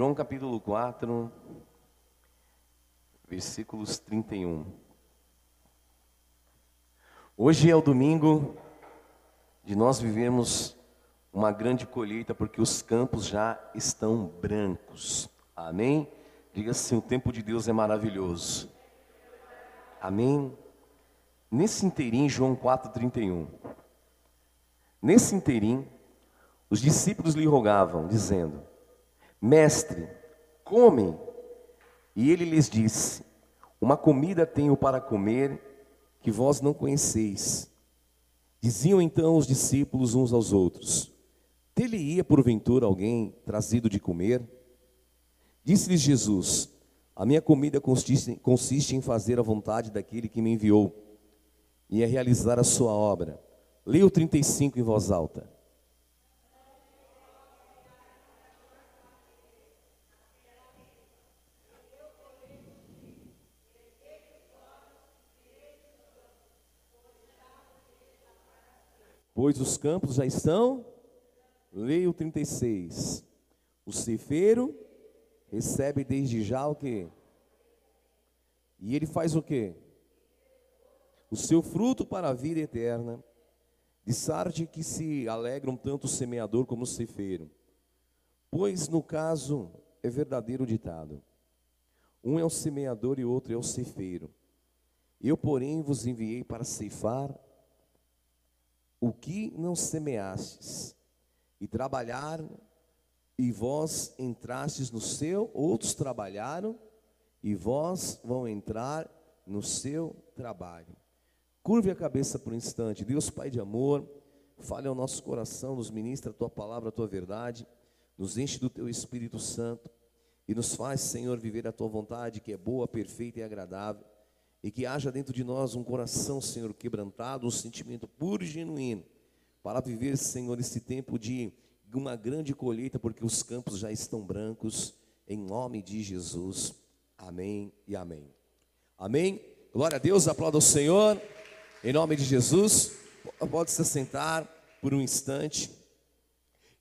João capítulo 4, versículos 31. Hoje é o domingo de nós vivemos uma grande colheita, porque os campos já estão brancos. Amém? Diga assim: o tempo de Deus é maravilhoso. Amém? Nesse inteirinho, João 4,31. Nesse inteirinho, os discípulos lhe rogavam, dizendo: Mestre, come. E ele lhes disse: Uma comida tenho para comer que vós não conheceis. Diziam então os discípulos uns aos outros: Tele-ia porventura alguém trazido de comer? Disse-lhes Jesus: A minha comida consiste, consiste em fazer a vontade daquele que me enviou e é realizar a sua obra. Leia o 35 em voz alta. Pois os campos já estão, leia o 36. O ceifeiro recebe desde já o que? E ele faz o que? O seu fruto para a vida eterna. De sarde que se alegram tanto o semeador como o ceifeiro. Pois no caso é verdadeiro ditado: um é o semeador e outro é o ceifeiro. Eu, porém, vos enviei para ceifar o que não semeastes, e trabalhar, e vós entrastes no seu, outros trabalharam, e vós vão entrar no seu trabalho. Curve a cabeça por um instante, Deus Pai de amor, fale ao nosso coração, nos ministra a tua palavra, a tua verdade, nos enche do teu Espírito Santo e nos faz, Senhor, viver a tua vontade, que é boa, perfeita e agradável e que haja dentro de nós um coração, Senhor, quebrantado, um sentimento puro e genuíno, para viver, Senhor, esse tempo de uma grande colheita, porque os campos já estão brancos, em nome de Jesus. Amém e amém. Amém. Glória a Deus, aplauda o Senhor, em nome de Jesus. Pode se sentar por um instante.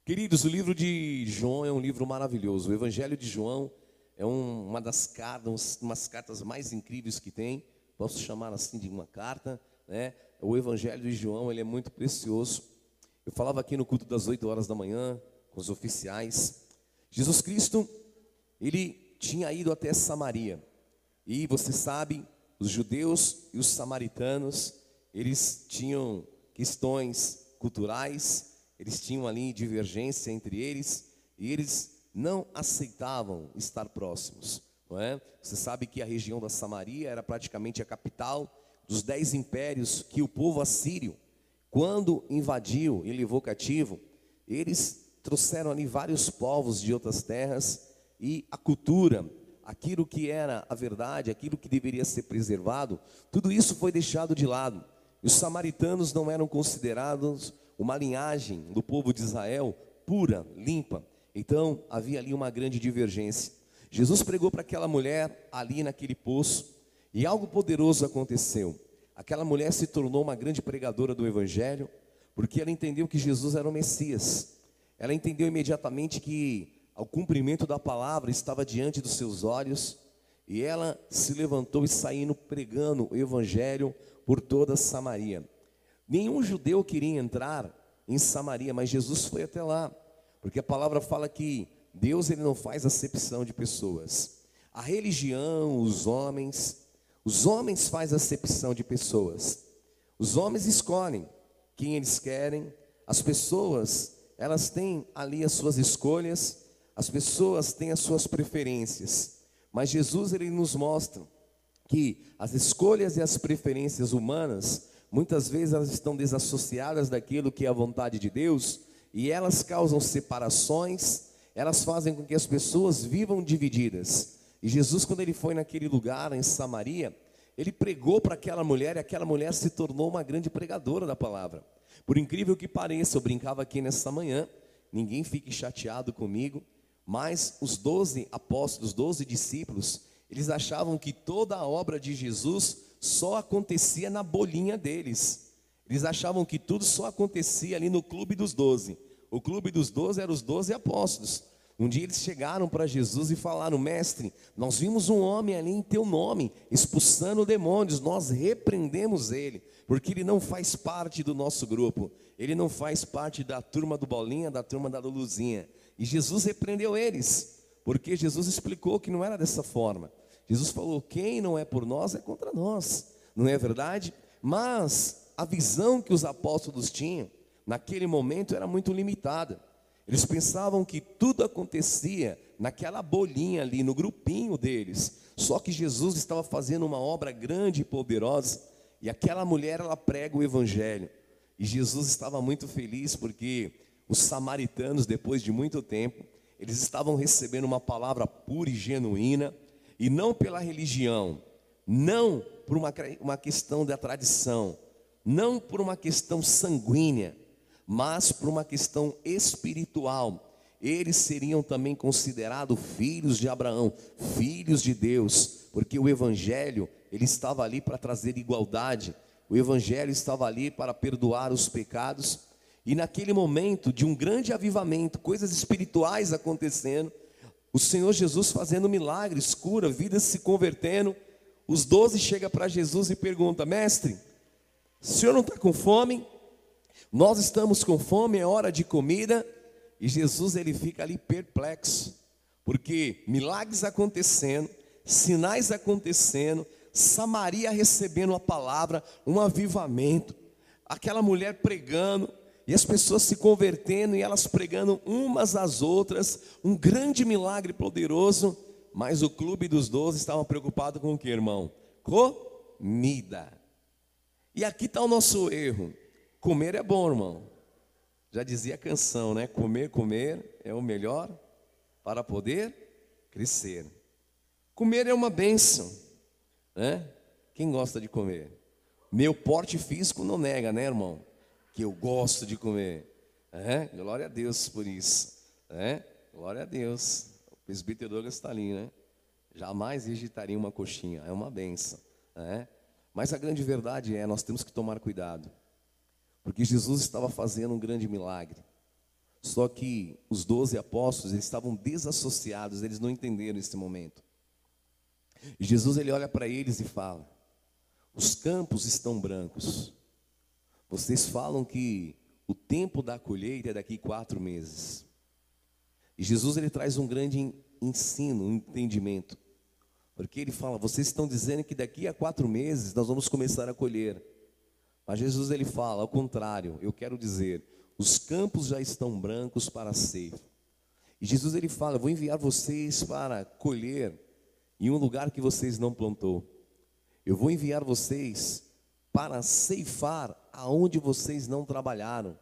Queridos, o livro de João é um livro maravilhoso. O Evangelho de João é um, uma das cartas, umas cartas mais incríveis que tem. Posso chamar assim de uma carta, né? O Evangelho de João, ele é muito precioso. Eu falava aqui no culto das 8 horas da manhã com os oficiais. Jesus Cristo, ele tinha ido até Samaria. E você sabe, os judeus e os samaritanos, eles tinham questões culturais, eles tinham ali divergência entre eles, e eles não aceitavam estar próximos. Não é? Você sabe que a região da Samaria era praticamente a capital dos dez impérios que o povo assírio, quando invadiu e levou cativo, eles trouxeram ali vários povos de outras terras e a cultura, aquilo que era a verdade, aquilo que deveria ser preservado, tudo isso foi deixado de lado. E os samaritanos não eram considerados uma linhagem do povo de Israel pura, limpa. Então havia ali uma grande divergência. Jesus pregou para aquela mulher ali naquele poço e algo poderoso aconteceu. Aquela mulher se tornou uma grande pregadora do Evangelho, porque ela entendeu que Jesus era o Messias. Ela entendeu imediatamente que o cumprimento da palavra estava diante dos seus olhos, e ela se levantou e saindo pregando o Evangelho por toda Samaria. Nenhum judeu queria entrar em Samaria, mas Jesus foi até lá. Porque a palavra fala que Deus ele não faz acepção de pessoas. A religião, os homens, os homens fazem acepção de pessoas. Os homens escolhem quem eles querem. As pessoas, elas têm ali as suas escolhas. As pessoas têm as suas preferências. Mas Jesus ele nos mostra que as escolhas e as preferências humanas, muitas vezes elas estão desassociadas daquilo que é a vontade de Deus e elas causam separações, elas fazem com que as pessoas vivam divididas. E Jesus, quando ele foi naquele lugar, em Samaria, ele pregou para aquela mulher e aquela mulher se tornou uma grande pregadora da palavra. Por incrível que pareça, eu brincava aqui nessa manhã, ninguém fique chateado comigo, mas os doze apóstolos, os doze discípulos, eles achavam que toda a obra de Jesus só acontecia na bolinha deles. Eles achavam que tudo só acontecia ali no clube dos doze. O clube dos doze era os doze apóstolos. Um dia eles chegaram para Jesus e falaram: Mestre, nós vimos um homem ali em teu nome, expulsando demônios, nós repreendemos ele, porque ele não faz parte do nosso grupo, ele não faz parte da turma do Bolinha, da turma da Luluzinha. E Jesus repreendeu eles, porque Jesus explicou que não era dessa forma. Jesus falou: quem não é por nós é contra nós, não é verdade? Mas a visão que os apóstolos tinham naquele momento era muito limitada. Eles pensavam que tudo acontecia naquela bolinha ali, no grupinho deles. Só que Jesus estava fazendo uma obra grande e poderosa, e aquela mulher ela prega o evangelho. E Jesus estava muito feliz porque os samaritanos, depois de muito tempo, eles estavam recebendo uma palavra pura e genuína, e não pela religião, não por uma, uma questão da tradição, não por uma questão sanguínea, mas por uma questão espiritual. Eles seriam também considerados filhos de Abraão, filhos de Deus, porque o evangelho, ele estava ali para trazer igualdade. O evangelho estava ali para perdoar os pecados. E naquele momento de um grande avivamento, coisas espirituais acontecendo, o Senhor Jesus fazendo milagres, cura, vidas se convertendo. Os doze chegam para Jesus e perguntam: Mestre, o senhor não está com fome? Nós estamos com fome, é hora de comida, e Jesus ele fica ali perplexo, porque milagres acontecendo, sinais acontecendo, Samaria recebendo a palavra, um avivamento, aquela mulher pregando, e as pessoas se convertendo e elas pregando umas às outras, um grande milagre poderoso, mas o clube dos doze estava preocupado com o que, irmão? Comida. E aqui está o nosso erro. Comer é bom, irmão. Já dizia a canção, né? Comer, comer é o melhor para poder crescer. Comer é uma benção, né? Quem gosta de comer? Meu porte físico não nega, né, irmão? Que eu gosto de comer. É? Glória a Deus por isso. É? Glória a Deus. O presbítero Douglas está ali, né? Jamais digitaria uma coxinha. É uma benção. É? Mas a grande verdade é, nós temos que tomar cuidado. Porque Jesus estava fazendo um grande milagre. Só que os doze apóstolos eles estavam desassociados, eles não entenderam esse momento. E Jesus ele olha para eles e fala: Os campos estão brancos. Vocês falam que o tempo da colheita é daqui quatro meses. E Jesus ele traz um grande ensino, um entendimento. Porque ele fala: Vocês estão dizendo que daqui a quatro meses nós vamos começar a colher. Mas Jesus ele fala, ao contrário, eu quero dizer, os campos já estão brancos para a. E Jesus ele fala, eu vou enviar vocês para colher em um lugar que vocês não plantou. Eu vou enviar vocês para ceifar aonde vocês não trabalharam.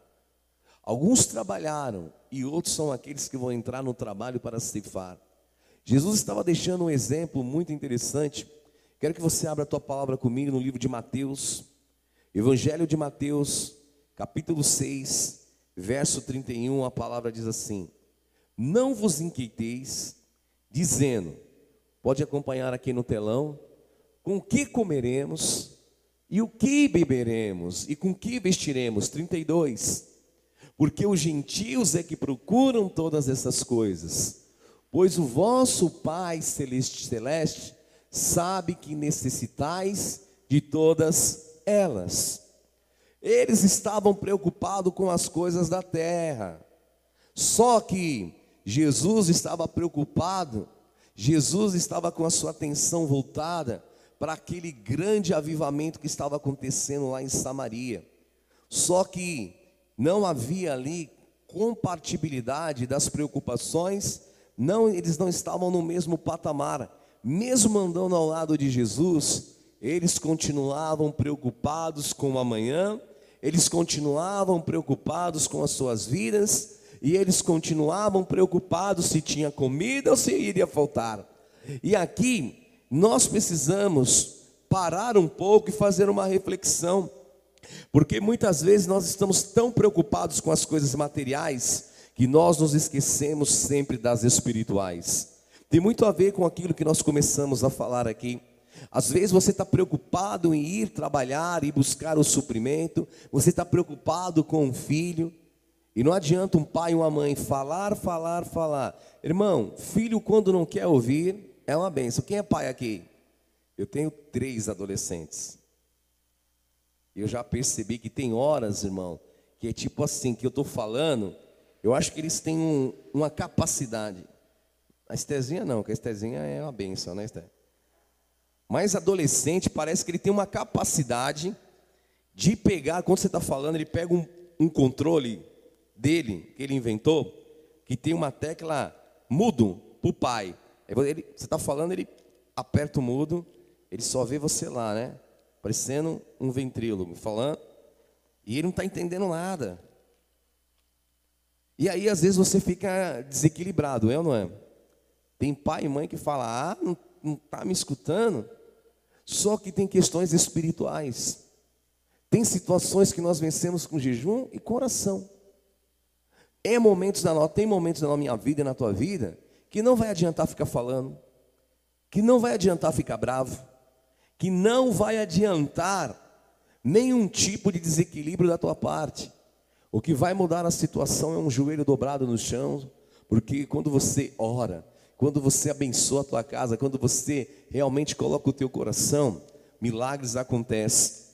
Alguns trabalharam e outros são aqueles que vão entrar no trabalho para ceifar. Jesus estava deixando um exemplo muito interessante. Quero que você abra a tua palavra comigo no livro de Mateus, Evangelho de Mateus, capítulo 6, verso 31, a palavra diz assim: Não vos inquieteis, dizendo, pode acompanhar aqui no telão, com que comeremos e o que beberemos e com que vestiremos? 32. Porque os gentios é que procuram todas essas coisas, pois o vosso Pai celeste, celeste sabe que necessitais de todas elas. Eles estavam preocupados com as coisas da terra. Só que Jesus estava preocupado, Jesus estava com a sua atenção voltada para aquele grande avivamento que estava acontecendo lá em Samaria. Só que não havia ali compatibilidade das preocupações, não, eles não estavam no mesmo patamar. Mesmo andando ao lado de Jesus, eles continuavam preocupados com o amanhã, eles continuavam preocupados com as suas vidas, e eles continuavam preocupados se tinha comida ou se iria faltar. E aqui nós precisamos parar um pouco e fazer uma reflexão, porque muitas vezes nós estamos tão preocupados com as coisas materiais que nós nos esquecemos sempre das espirituais. Tem muito a ver com aquilo que nós começamos a falar aqui. Às vezes você está preocupado em ir trabalhar e buscar o suprimento, você está preocupado com o filho, E não adianta um pai e uma mãe falar, falar, falar. Irmão, filho quando não quer ouvir é uma benção. Quem é pai aqui? Eu tenho três adolescentes. Eu já percebi que tem horas, irmão, que é tipo assim, que eu estou falando, eu acho que eles têm um, uma capacidade. A Estezinha não, que a Estezinha é uma benção, né, Esté? Mas adolescente parece que ele tem uma capacidade de pegar, quando você está falando, ele pega um, um controle dele, que ele inventou, que tem uma tecla mudo para o pai. Ele, você está falando, ele aperta o mudo, ele só vê você lá, né? Parecendo um ventrílogo, falando, e ele não está entendendo nada. E aí, às vezes, você fica desequilibrado, é ou não é? Tem pai e mãe que fala, ah, não está me escutando? Só que tem questões espirituais. Tem situações que nós vencemos com jejum e coração. É momentos da tem momentos na minha vida e na tua vida que não vai adiantar ficar falando, que não vai adiantar ficar bravo, que não vai adiantar nenhum tipo de desequilíbrio da tua parte. O que vai mudar a situação é um joelho dobrado no chão, porque quando você ora, quando você abençoa a tua casa, quando você realmente coloca o teu coração, milagres acontecem.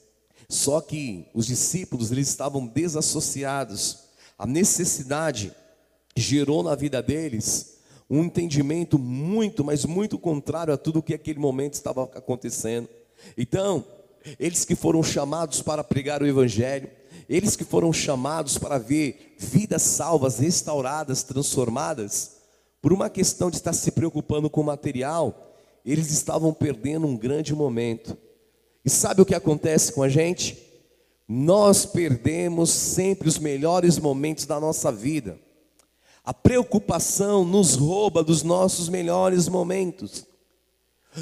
Só que os discípulos eles estavam desassociados. A necessidade gerou na vida deles um entendimento muito, mas muito contrário a tudo o que aquele momento estava acontecendo. Então, eles que foram chamados para pregar o evangelho, eles que foram chamados para ver vidas salvas, restauradas, transformadas, por uma questão de estar se preocupando com o material, eles estavam perdendo um grande momento. E sabe o que acontece com a gente? Nós perdemos sempre os melhores momentos da nossa vida. A preocupação nos rouba dos nossos melhores momentos.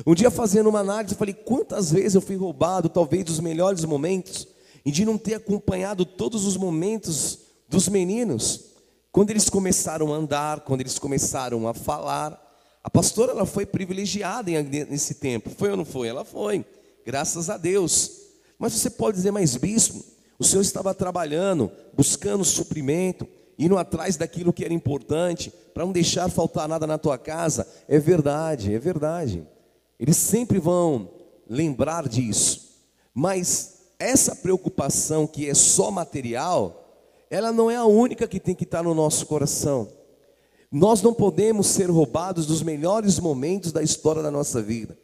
Um dia fazendo uma análise, eu falei: quantas vezes eu fui roubado, talvez dos melhores momentos, e de não ter acompanhado todos os momentos dos meninos. Quando eles começaram a andar, quando eles começaram a falar, a pastora ela foi privilegiada nesse tempo. Foi ou não foi? Ela foi, graças a Deus. Mas você pode dizer, mas bispo, o senhor estava trabalhando, buscando suprimento, indo atrás daquilo que era importante, para não deixar faltar nada na tua casa. É verdade, é verdade. Eles sempre vão lembrar disso. Mas essa preocupação que é só material, ela não é a única que tem que estar no nosso coração. Nós não podemos ser roubados dos melhores momentos da história da nossa vida.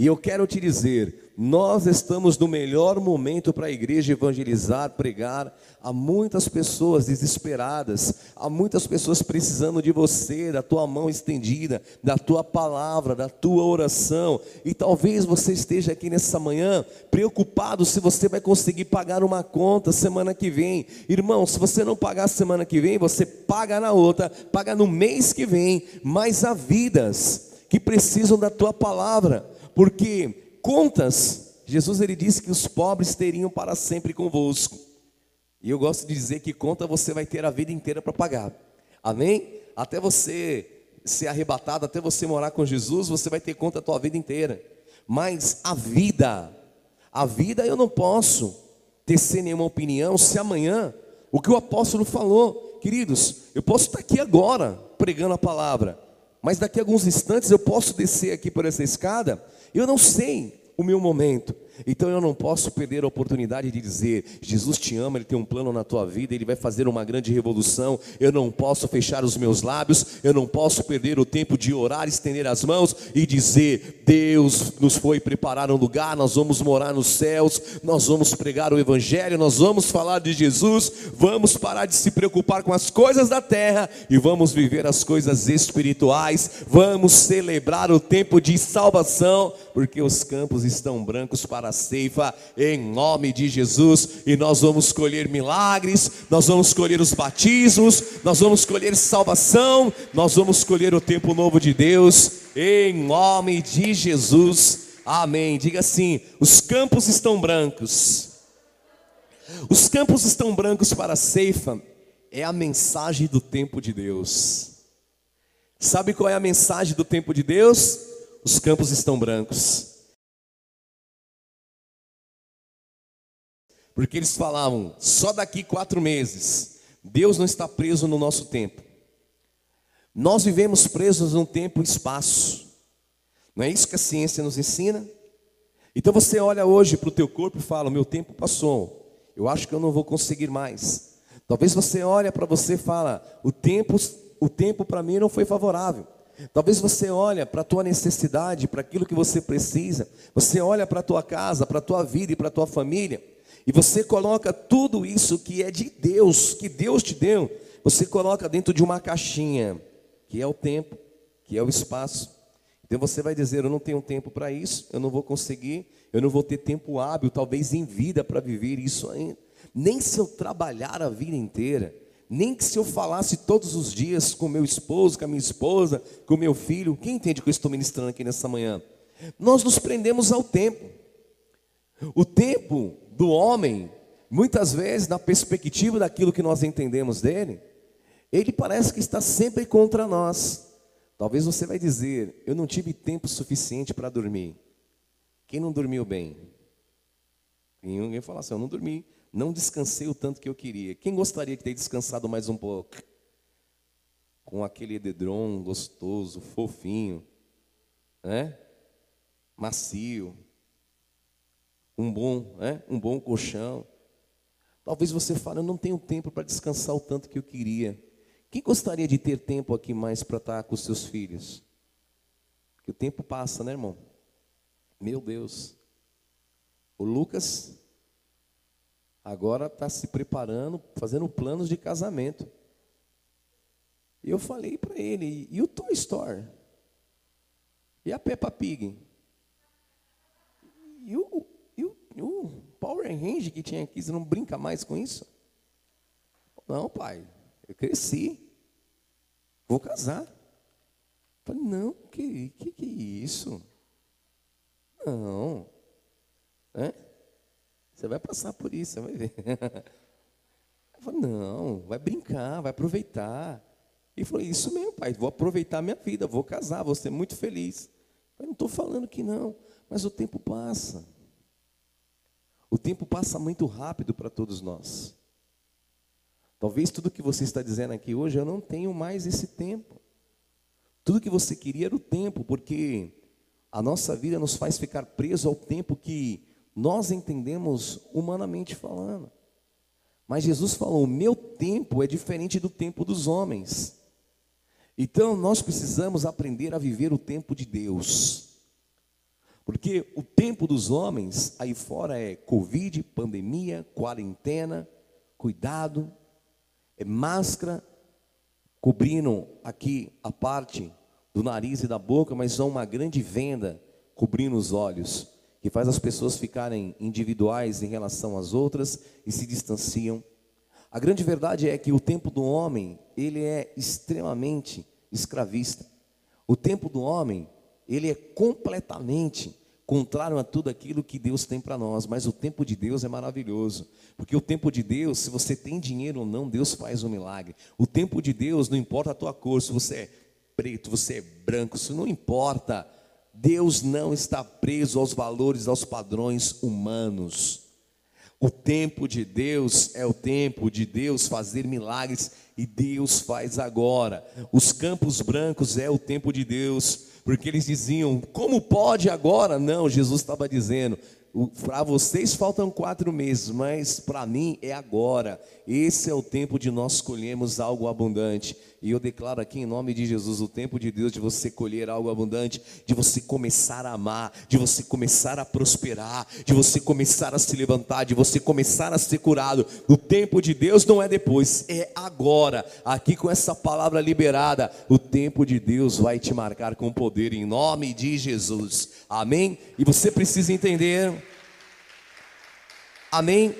E eu quero te dizer, nós estamos no melhor momento para a igreja evangelizar, pregar. Há muitas pessoas desesperadas, há muitas pessoas precisando de você, da tua mão estendida, da tua palavra, da tua oração. E talvez você esteja aqui nessa manhã preocupado se você vai conseguir pagar uma conta semana que vem. Irmão, se você não pagar semana que vem, você paga na outra, paga no mês que vem. Mas há vidas que precisam da tua palavra, porque contas, Jesus ele disse que os pobres teriam para sempre convosco. E eu gosto de dizer que conta você vai ter a vida inteira para pagar. Amém? Até você ser arrebatado, até você morar com Jesus, você vai ter conta a tua vida inteira. Mas a vida, a vida eu não posso tecer nenhuma opinião se amanhã o que o apóstolo falou, queridos, eu posso estar aqui agora pregando a palavra, mas daqui a alguns instantes eu posso descer aqui por essa escada eu não sei o meu momento. Então eu não posso perder a oportunidade de dizer: Jesus te ama, Ele tem um plano na tua vida, Ele vai fazer uma grande revolução. Eu não posso fechar os meus lábios, eu não posso perder o tempo de orar, estender as mãos e dizer: Deus nos foi preparar um lugar, nós vamos morar nos céus, nós vamos pregar o Evangelho, nós vamos falar de Jesus, vamos parar de se preocupar com as coisas da terra e vamos viver as coisas espirituais, vamos celebrar o tempo de salvação, porque os campos estão brancos para a ceifa, em nome de Jesus, e nós vamos colher milagres, nós vamos colher os batismos, nós vamos colher salvação, nós vamos colher o tempo novo de Deus, em nome de Jesus, amém. Diga assim: os campos estão brancos, os campos estão brancos para a ceifa, é a mensagem do tempo de Deus. Sabe qual é a mensagem do tempo de Deus? Os campos estão brancos. Porque eles falavam, só daqui quatro meses, Deus não está preso no nosso tempo. Nós vivemos presos num tempo e espaço. Não é isso que a ciência nos ensina? Então você olha hoje para o teu corpo e fala: meu tempo passou. Eu acho que eu não vou conseguir mais. Talvez você olhe para você e fala: o tempo, o tempo para mim não foi favorável. Talvez você olhe para a tua necessidade, para aquilo que você precisa. Você olha para a tua casa, para a tua vida e para a tua família. E você coloca tudo isso que é de Deus, que Deus te deu, você coloca dentro de uma caixinha, que é o tempo, que é o espaço. Então você vai dizer: Eu não tenho tempo para isso, eu não vou conseguir, eu não vou ter tempo hábil, talvez em vida, para viver isso ainda. Nem se eu trabalhar a vida inteira, nem que se eu falasse todos os dias com meu esposo, com a minha esposa, com meu filho, quem entende o que eu estou ministrando aqui nessa manhã? Nós nos prendemos ao tempo. O tempo do homem, muitas vezes, na perspectiva daquilo que nós entendemos dele, ele parece que está sempre contra nós. Talvez você vai dizer, eu não tive tempo suficiente para dormir. Quem não dormiu bem? E ninguém fala assim, eu não dormi não descansei o tanto que eu queria. Quem gostaria de ter descansado mais um pouco? Com aquele edredom gostoso, fofinho, né? macio, um bom, né? um bom colchão. Talvez você fale, eu não tenho tempo para descansar o tanto que eu queria. Quem gostaria de ter tempo aqui mais para estar com os seus filhos? Porque o tempo passa, né, irmão? Meu Deus. O Lucas agora está se preparando, fazendo planos de casamento. E eu falei para ele, e o Toy Story? E a Peppa Pig? E o, o, o Power Ranger que tinha aqui, você não brinca mais com isso? Não, pai, eu cresci. Vou casar. falei, não, que, que, isso? Não. É? Você vai passar por isso, você vai ver. Eu falei, não, vai brincar, vai aproveitar. E falou, isso mesmo, pai, vou aproveitar minha vida, vou casar, vou ser muito feliz. Eu não estou falando que não, mas o tempo passa. O tempo passa muito rápido para todos nós. Talvez tudo que você está dizendo aqui hoje, eu não tenho mais esse tempo. Tudo que você queria era o tempo, porque a nossa vida nos faz ficar preso ao tempo que nós entendemos humanamente falando. Mas Jesus falou: o meu tempo é diferente do tempo dos homens. Então nós precisamos aprender a viver o tempo de Deus. Porque o tempo dos homens aí fora é Covid, pandemia, quarentena, cuidado, é máscara, cobrindo aqui a parte do nariz e da boca, mas só uma grande venda cobrindo os olhos que faz as pessoas ficarem individuais em relação às outras e se distanciam. A grande verdade é que o tempo do homem, ele é extremamente escravista. O tempo do homem, ele é completamente contrário a tudo aquilo que Deus tem para nós, mas o tempo de Deus é maravilhoso, porque o tempo de Deus, se você tem dinheiro ou não, Deus faz um milagre. O tempo de Deus não importa a tua cor, se você é preto, você é branco, isso não importa. Deus não está preso aos valores, aos padrões humanos. O tempo de Deus é o tempo de Deus fazer milagres e Deus faz agora. Os campos brancos é o tempo de Deus, porque eles diziam: como pode agora? Não, Jesus estava dizendo: para vocês faltam quatro meses, mas para mim é agora. Esse é o tempo de nós colhermos algo abundante. E eu declaro aqui em nome de Jesus o tempo de Deus de você colher algo abundante, de você começar a amar, de você começar a prosperar, de você começar a se levantar, de você começar a ser curado. O tempo de Deus não é depois, é agora. Aqui com essa palavra liberada, o tempo de Deus vai te marcar com poder em nome de Jesus. Amém? E você precisa entender. Amém?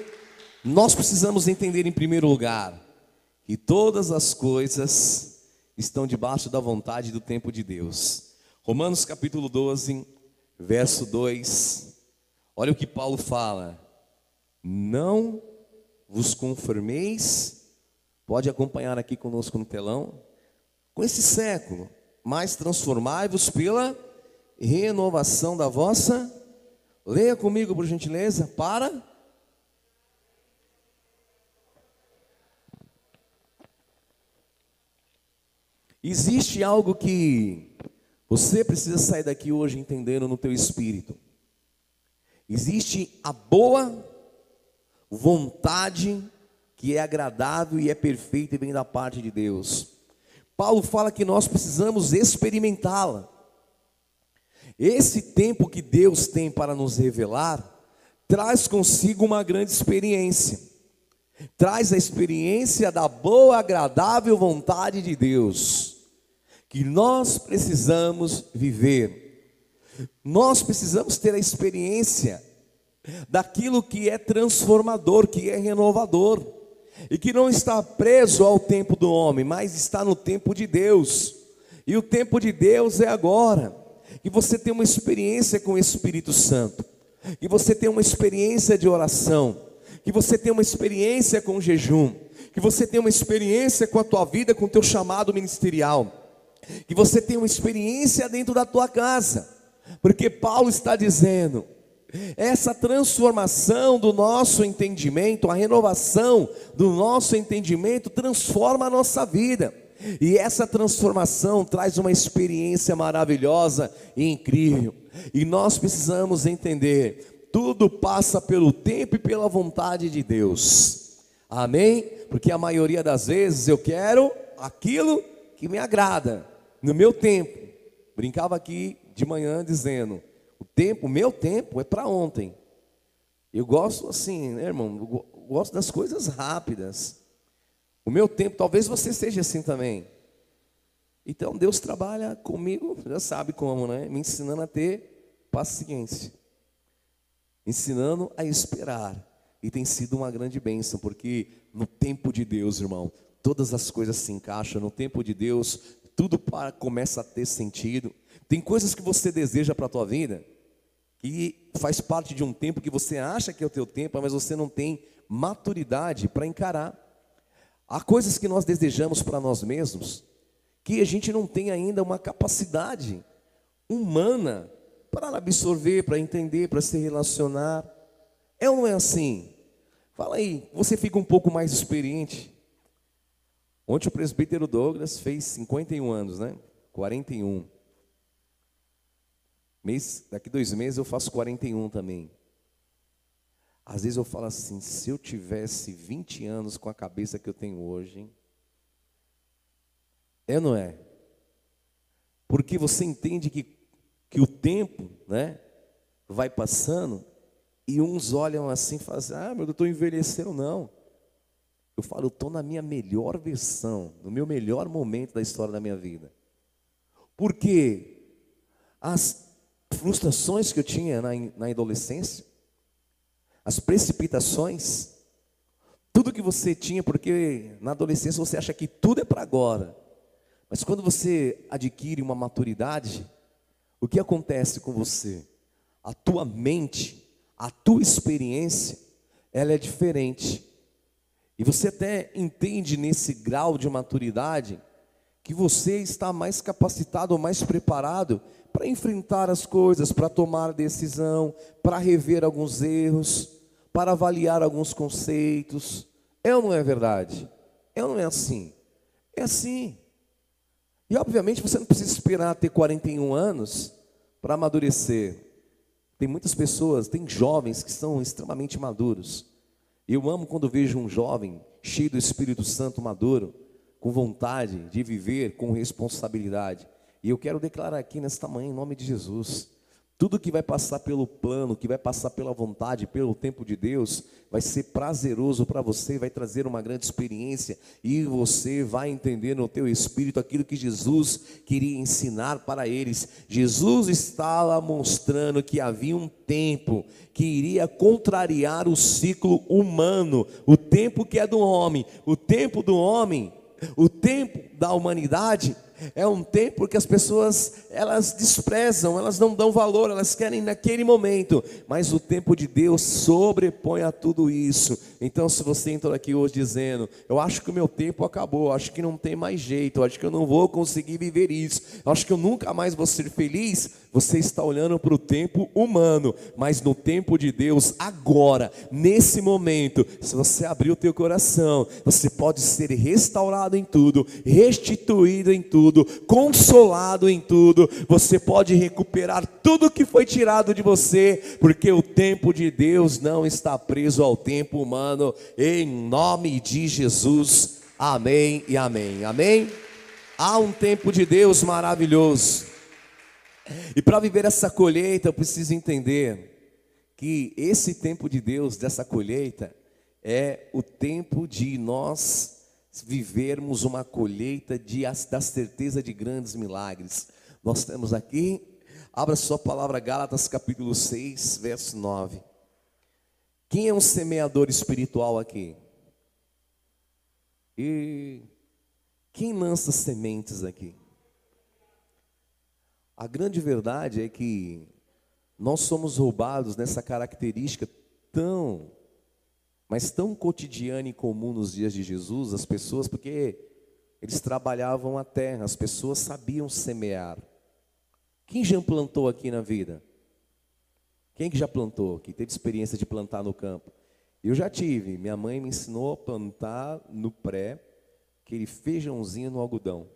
Nós precisamos entender em primeiro lugar e todas as coisas estão debaixo da vontade do tempo de Deus. Romanos capítulo 12, verso 2. Olha o que Paulo fala: Não vos conformeis, pode acompanhar aqui conosco no telão, com esse século, mas transformai-vos pela renovação da vossa. Leia comigo, por gentileza, para Existe algo que você precisa sair daqui hoje entendendo no teu espírito. Existe a boa vontade que é agradável e é perfeita e vem da parte de Deus. Paulo fala que nós precisamos experimentá-la. Esse tempo que Deus tem para nos revelar traz consigo uma grande experiência. Traz a experiência da boa, agradável vontade de Deus, que nós precisamos viver. Nós precisamos ter a experiência daquilo que é transformador, que é renovador, e que não está preso ao tempo do homem, mas está no tempo de Deus. E o tempo de Deus é agora. Que você tem uma experiência com o Espírito Santo, que você tem uma experiência de oração, que você tem uma experiência com o jejum, que você tem uma experiência com a tua vida, com o teu chamado ministerial, que você tem uma experiência dentro da tua casa, porque Paulo está dizendo: essa transformação do nosso entendimento, a renovação do nosso entendimento transforma a nossa vida. E essa transformação traz uma experiência maravilhosa e incrível. E nós precisamos entender: tudo passa pelo tempo e pela vontade de Deus. Amém? Porque a maioria das vezes eu quero aquilo que me agrada, no meu tempo. Brincava aqui de manhã dizendo: o tempo, meu tempo é para ontem. Eu gosto assim, né, irmão? Eu gosto das coisas rápidas. O meu tempo, talvez você seja assim também. Então Deus trabalha comigo, já sabe como, né? Me ensinando a ter paciência, ensinando a esperar. E tem sido uma grande bênção, porque no tempo de Deus, irmão, todas as coisas se encaixam. No tempo de Deus, tudo para, começa a ter sentido. Tem coisas que você deseja para a tua vida que faz parte de um tempo que você acha que é o teu tempo, mas você não tem maturidade para encarar. Há coisas que nós desejamos para nós mesmos que a gente não tem ainda uma capacidade humana para absorver, para entender, para se relacionar. É ou não é assim? Fala aí, você fica um pouco mais experiente. Ontem o presbítero Douglas fez 51 anos, né? 41. Mês, daqui dois meses eu faço 41 também. Às vezes eu falo assim, se eu tivesse 20 anos com a cabeça que eu tenho hoje, é ou não é? Porque você entende que, que o tempo, né, vai passando e uns olham assim e falam assim, ah, meu doutor envelheceu, não. Eu falo, eu estou na minha melhor versão, no meu melhor momento da história da minha vida. Porque as frustrações que eu tinha na, na adolescência, as precipitações, tudo que você tinha, porque na adolescência você acha que tudo é para agora, mas quando você adquire uma maturidade, o que acontece com você? A tua mente, a tua experiência, ela é diferente. E você até entende nesse grau de maturidade que você está mais capacitado ou mais preparado para enfrentar as coisas, para tomar decisão, para rever alguns erros, para avaliar alguns conceitos. É ou não é verdade? É ou não é assim? É assim. E obviamente você não precisa esperar ter 41 anos para amadurecer. Tem muitas pessoas, tem jovens que são extremamente maduros. Eu amo quando vejo um jovem cheio do Espírito Santo maduro, com vontade de viver com responsabilidade. E eu quero declarar aqui nesta manhã, em nome de Jesus, tudo que vai passar pelo plano, que vai passar pela vontade, pelo tempo de Deus, vai ser prazeroso para você, vai trazer uma grande experiência e você vai entender no teu espírito aquilo que Jesus queria ensinar para eles. Jesus estava mostrando que havia um tempo que iria contrariar o ciclo humano, o tempo que é do homem, o tempo do homem, o tempo da humanidade é um tempo que as pessoas elas desprezam, elas não dão valor, elas querem naquele momento, mas o tempo de Deus sobrepõe a tudo isso. Então, se você entrou aqui hoje dizendo, eu acho que o meu tempo acabou, acho que não tem mais jeito, acho que eu não vou conseguir viver isso, acho que eu nunca mais vou ser feliz, você está olhando para o tempo humano, mas no tempo de Deus, agora, nesse momento, se você abrir o teu coração, você pode ser restaurado em tudo, restituído em tudo tudo, consolado em tudo. Você pode recuperar tudo que foi tirado de você, porque o tempo de Deus não está preso ao tempo humano. Em nome de Jesus. Amém e amém. Amém. Há um tempo de Deus maravilhoso. E para viver essa colheita, eu preciso entender que esse tempo de Deus, dessa colheita, é o tempo de nós vivermos uma colheita de, da certeza de grandes milagres. Nós temos aqui, abra sua palavra, Gálatas capítulo 6, verso 9. Quem é um semeador espiritual aqui? E quem lança sementes aqui? A grande verdade é que nós somos roubados nessa característica tão mas tão cotidiano e comum nos dias de Jesus, as pessoas, porque eles trabalhavam a terra, as pessoas sabiam semear. Quem já plantou aqui na vida? Quem que já plantou, que teve experiência de plantar no campo? Eu já tive, minha mãe me ensinou a plantar no pré, aquele feijãozinho no algodão.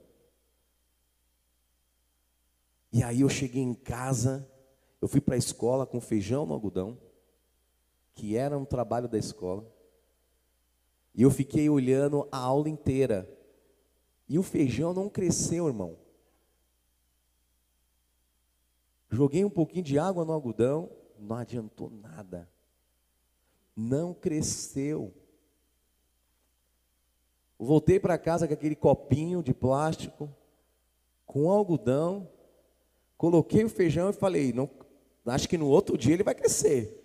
E aí eu cheguei em casa, eu fui para a escola com feijão no algodão que era um trabalho da escola. E eu fiquei olhando a aula inteira. E o feijão não cresceu, irmão. Joguei um pouquinho de água no algodão, não adiantou nada. Não cresceu. Voltei para casa com aquele copinho de plástico, com algodão, coloquei o feijão e falei, não, acho que no outro dia ele vai crescer.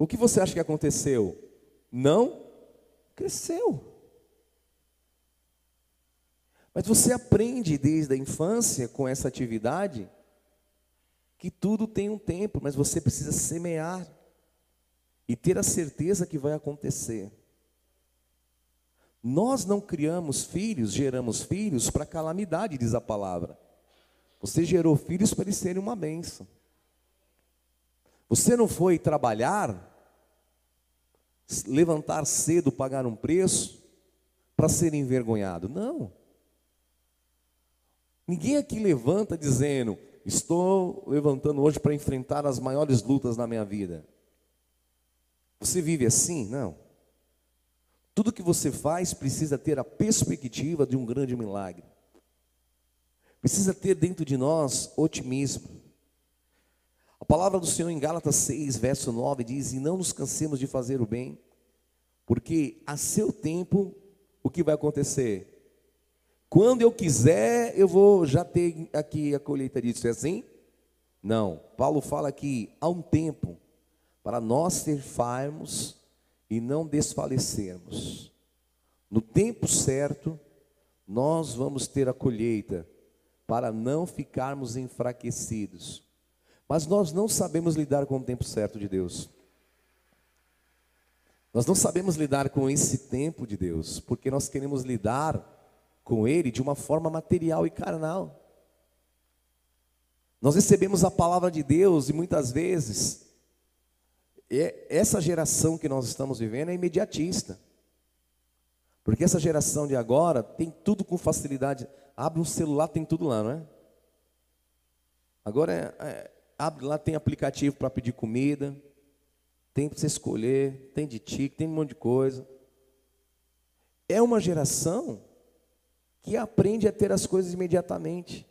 O que você acha que aconteceu? Não cresceu. Mas você aprende desde a infância com essa atividade que tudo tem um tempo, mas você precisa semear e ter a certeza que vai acontecer. Nós não criamos filhos, geramos filhos para calamidade, diz a palavra. Você gerou filhos para eles serem uma bênção. Você não foi trabalhar levantar cedo, pagar um preço para ser envergonhado. Não. Ninguém aqui levanta dizendo: Estou levantando hoje para enfrentar as maiores lutas na minha vida. Você vive assim? Não. Tudo que você faz precisa ter a perspectiva de um grande milagre. Precisa ter dentro de nós otimismo. A palavra do Senhor em Gálatas 6, verso 9 diz: E não nos cansemos de fazer o bem, porque a seu tempo o que vai acontecer? Quando eu quiser, eu vou já ter aqui a colheita disso, é assim? Não, Paulo fala que há um tempo para nós serfarmos e não desfalecermos. No tempo certo, nós vamos ter a colheita para não ficarmos enfraquecidos. Mas nós não sabemos lidar com o tempo certo de Deus. Nós não sabemos lidar com esse tempo de Deus, porque nós queremos lidar com Ele de uma forma material e carnal. Nós recebemos a palavra de Deus e muitas vezes é, essa geração que nós estamos vivendo é imediatista. Porque essa geração de agora tem tudo com facilidade. Abre um celular, tem tudo lá, não é? Agora é, é abre lá, tem aplicativo para pedir comida, tem para você escolher, tem de tique, tem um monte de coisa. É uma geração que aprende a ter as coisas imediatamente.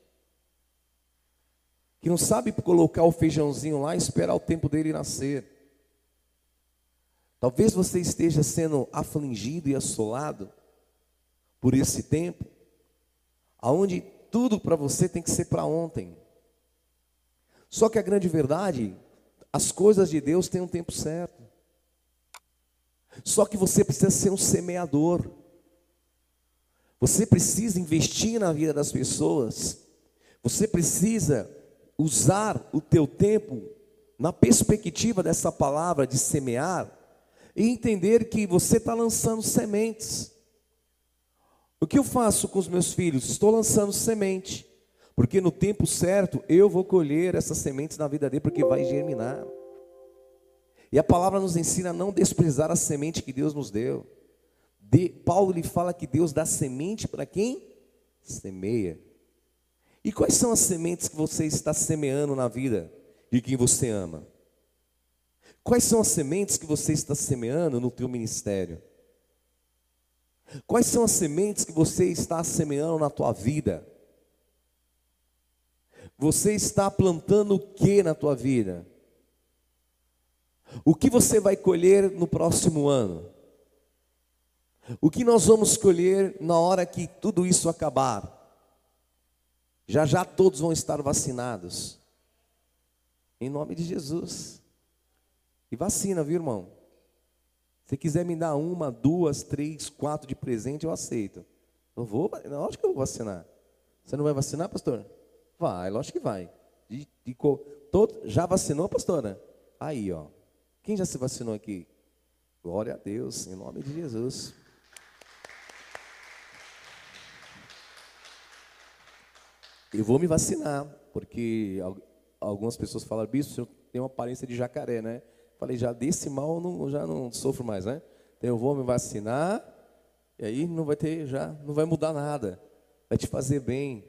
Que não sabe colocar o feijãozinho lá e esperar o tempo dele nascer. Talvez você esteja sendo afligido e assolado por esse tempo, aonde tudo para você tem que ser para ontem. Só que a grande verdade, as coisas de Deus têm um tempo certo. Só que você precisa ser um semeador. Você precisa investir na vida das pessoas. Você precisa usar o teu tempo na perspectiva dessa palavra de semear e entender que você está lançando sementes. O que eu faço com os meus filhos? Estou lançando semente. Porque no tempo certo eu vou colher essas sementes na vida dele, porque vai germinar. E a palavra nos ensina a não desprezar a semente que Deus nos deu. De, Paulo lhe fala que Deus dá semente para quem semeia. E quais são as sementes que você está semeando na vida de quem você ama? Quais são as sementes que você está semeando no teu ministério? Quais são as sementes que você está semeando na tua vida? Você está plantando o que na tua vida? O que você vai colher no próximo ano? O que nós vamos colher na hora que tudo isso acabar? Já já todos vão estar vacinados. Em nome de Jesus. E vacina, viu, irmão? Se quiser me dar uma, duas, três, quatro de presente, eu aceito. Eu vou, lógico que eu vou vacinar. Você não vai vacinar, pastor? Vai, lógico que vai. De, de, todo, já vacinou, pastora? Aí, ó. Quem já se vacinou aqui? Glória a Deus, em nome de Jesus. Eu vou me vacinar, porque algumas pessoas falam, bispo, você tem uma aparência de jacaré, né? Falei, já desse mal eu não, já não sofro mais, né? Então eu vou me vacinar, e aí não vai ter, já não vai mudar nada. Vai te fazer bem.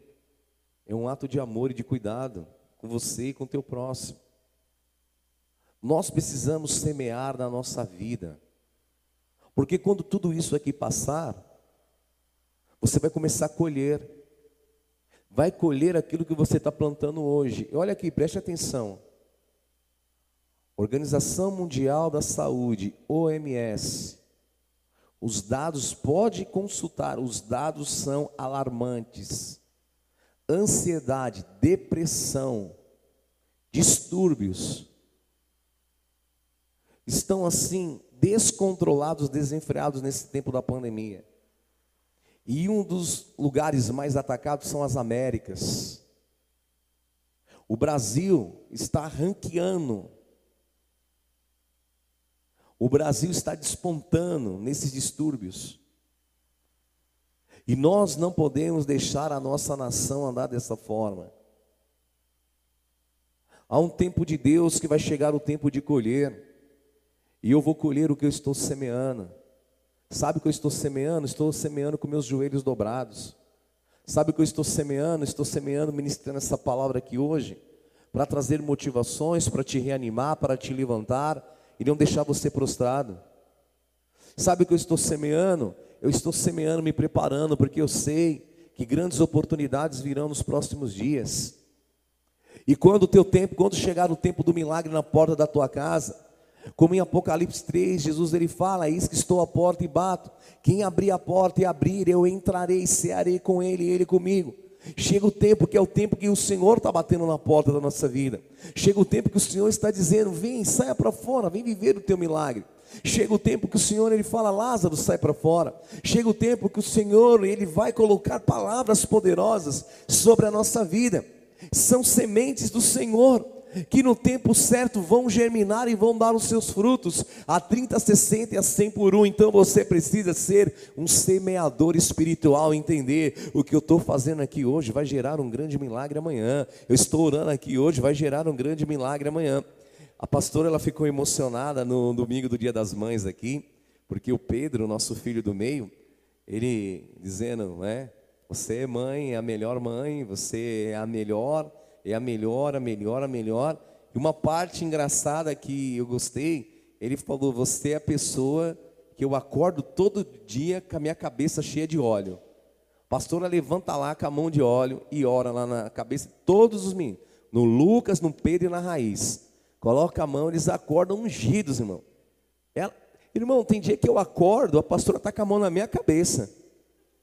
É um ato de amor e de cuidado com você e com o teu próximo. Nós precisamos semear na nossa vida. Porque quando tudo isso aqui passar, você vai começar a colher vai colher aquilo que você está plantando hoje. Olha aqui, preste atenção. Organização Mundial da Saúde, OMS. Os dados, pode consultar, os dados são alarmantes. Ansiedade, depressão, distúrbios estão assim descontrolados, desenfreados nesse tempo da pandemia. E um dos lugares mais atacados são as Américas. O Brasil está ranqueando. O Brasil está despontando nesses distúrbios. E nós não podemos deixar a nossa nação andar dessa forma. Há um tempo de Deus que vai chegar o tempo de colher. E eu vou colher o que eu estou semeando. Sabe o que eu estou semeando? Estou semeando com meus joelhos dobrados. Sabe o que eu estou semeando? Estou semeando, ministrando essa palavra aqui hoje, para trazer motivações, para te reanimar, para te levantar e não deixar você prostrado. Sabe o que eu estou semeando? Eu estou semeando, me preparando, porque eu sei que grandes oportunidades virão nos próximos dias. E quando o teu tempo, quando chegar o tempo do milagre na porta da tua casa, como em Apocalipse 3, Jesus ele fala: Eis que estou à porta e bato. Quem abrir a porta e abrir, eu entrarei, cearei com ele e ele comigo. Chega o tempo que é o tempo que o Senhor está batendo na porta da nossa vida. Chega o tempo que o Senhor está dizendo: Vem, saia para fora, vem viver o teu milagre. Chega o tempo que o Senhor ele fala: Lázaro, sai para fora. Chega o tempo que o Senhor ele vai colocar palavras poderosas sobre a nossa vida. São sementes do Senhor que no tempo certo vão germinar e vão dar os seus frutos, a 30, 60 e a 100 por um. Então você precisa ser um semeador espiritual, entender o que eu estou fazendo aqui hoje vai gerar um grande milagre amanhã. Eu estou orando aqui hoje, vai gerar um grande milagre amanhã. A pastora ela ficou emocionada no domingo do Dia das Mães aqui, porque o Pedro, nosso filho do meio, ele dizendo, né? Você é mãe, é a melhor mãe, você é a melhor é a melhor, a melhor, a melhor. E uma parte engraçada que eu gostei, ele falou: Você é a pessoa que eu acordo todo dia com a minha cabeça cheia de óleo. A pastora levanta lá com a mão de óleo e ora lá na cabeça de todos os meninos. No Lucas, no Pedro e na Raiz. Coloca a mão, eles acordam ungidos, irmão. Ela, irmão, tem dia que eu acordo, a pastora está com a mão na minha cabeça,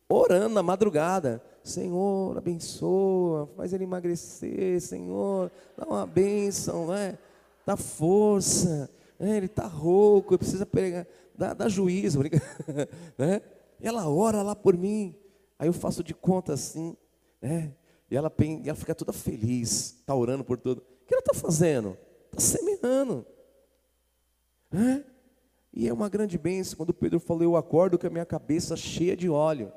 orando na madrugada. Senhor, abençoa, faz ele emagrecer, Senhor, dá uma bênção, né? dá força, né? ele está rouco, precisa pegar, dá, dá juízo, né? ela ora lá por mim, aí eu faço de conta assim, né? e ela, ela fica toda feliz, está orando por tudo. O que ela está fazendo? Está semeando. Né? E é uma grande bênção quando Pedro falou: Eu acordo com a minha cabeça cheia de óleo.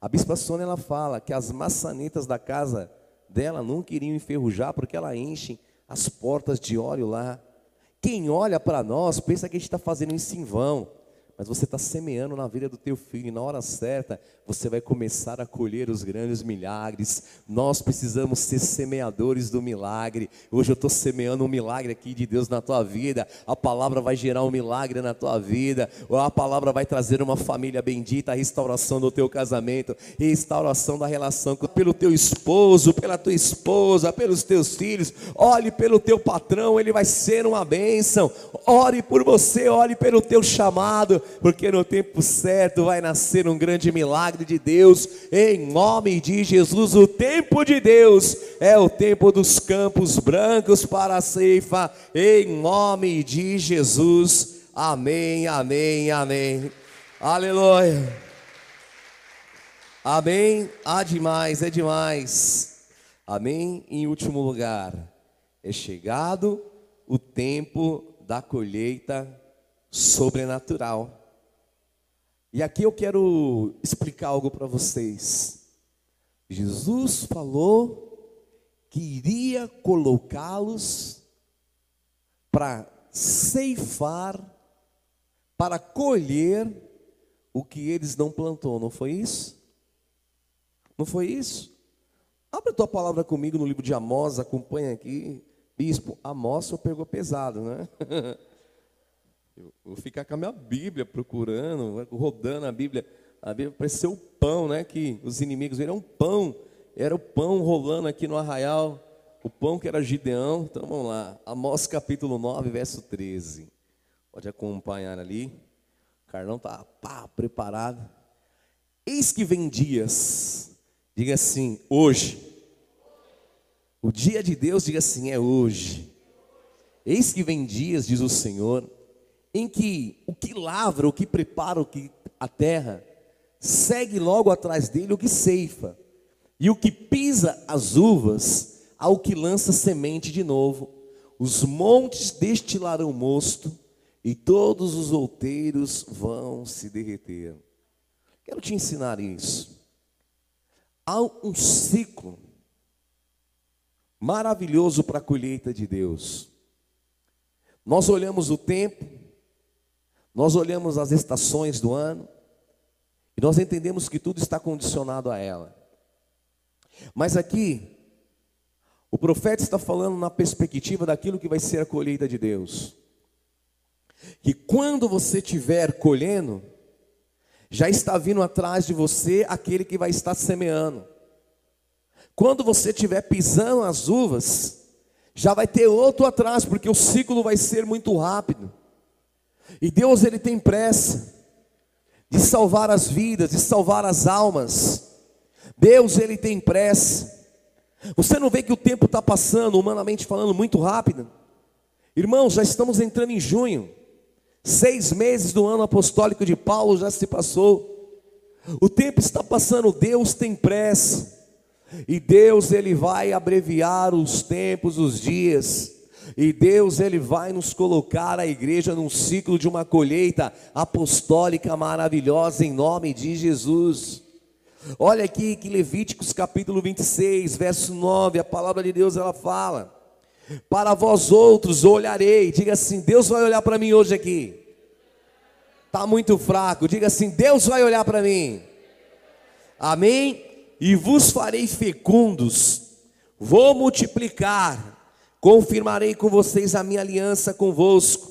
A bispa Sônia ela fala que as maçanetas da casa dela não queriam enferrujar porque ela enche as portas de óleo lá. Quem olha para nós pensa que a gente está fazendo isso em vão, mas você está semeando na vida do teu filho, e na hora certa você vai começar a colher os grandes milagres. Nós precisamos ser semeadores do milagre. Hoje eu estou semeando um milagre aqui de Deus na tua vida. A palavra vai gerar um milagre na tua vida. Ou a palavra vai trazer uma família bendita, a restauração do teu casamento, restauração da relação pelo teu esposo, pela tua esposa, pelos teus filhos. Olhe pelo teu patrão, ele vai ser uma bênção. Ore por você, ore pelo teu chamado, porque no tempo certo vai nascer um grande milagre milagre de Deus, em nome de Jesus. O tempo de Deus é o tempo dos campos brancos para a ceifa, em nome de Jesus. Amém, amém, amém. Aleluia. Amém. Há demais, é demais. Amém. Em último lugar, é chegado o tempo da colheita sobrenatural. E aqui eu quero explicar algo para vocês. Jesus falou que iria colocá-los para ceifar, para colher o que eles não plantou, não foi isso? Não foi isso? Abre a tua palavra comigo no livro de Amós, acompanha aqui. Bispo, Amós só pegou pesado, né? Eu vou ficar com a minha Bíblia procurando, rodando a Bíblia. A Bíblia pareceu o pão, né? Que os inimigos viram um pão. Era o pão rolando aqui no arraial. O pão que era Gideão. Então vamos lá. Amós capítulo 9, verso 13. Pode acompanhar ali. O Carlão está pá, preparado. Eis que vem dias. Diga assim, hoje. O dia de Deus, diga assim, é hoje. Eis que vem dias, diz o Senhor em que o que lavra, o que prepara o que a terra, segue logo atrás dele o que ceifa, e o que pisa as uvas, ao que lança semente de novo. Os montes destilarão mosto, e todos os outeiros vão se derreter. Quero te ensinar isso. Há um ciclo maravilhoso para a colheita de Deus. Nós olhamos o tempo, nós olhamos as estações do ano e nós entendemos que tudo está condicionado a ela. Mas aqui, o profeta está falando na perspectiva daquilo que vai ser a colheita de Deus. Que quando você estiver colhendo, já está vindo atrás de você aquele que vai estar semeando. Quando você estiver pisando as uvas, já vai ter outro atrás, porque o ciclo vai ser muito rápido. E Deus ele tem pressa de salvar as vidas, de salvar as almas. Deus ele tem pressa. Você não vê que o tempo está passando, humanamente falando, muito rápido? Irmãos, já estamos entrando em junho. Seis meses do ano apostólico de Paulo já se passou. O tempo está passando, Deus tem pressa. E Deus ele vai abreviar os tempos, os dias. E Deus ele vai nos colocar a igreja num ciclo de uma colheita apostólica maravilhosa em nome de Jesus. Olha aqui que Levíticos capítulo 26, verso 9, a palavra de Deus ela fala: Para vós outros olharei, diga assim, Deus vai olhar para mim hoje aqui. Tá muito fraco, diga assim, Deus vai olhar para mim. Amém? E vos farei fecundos, vou multiplicar Confirmarei com vocês a minha aliança convosco.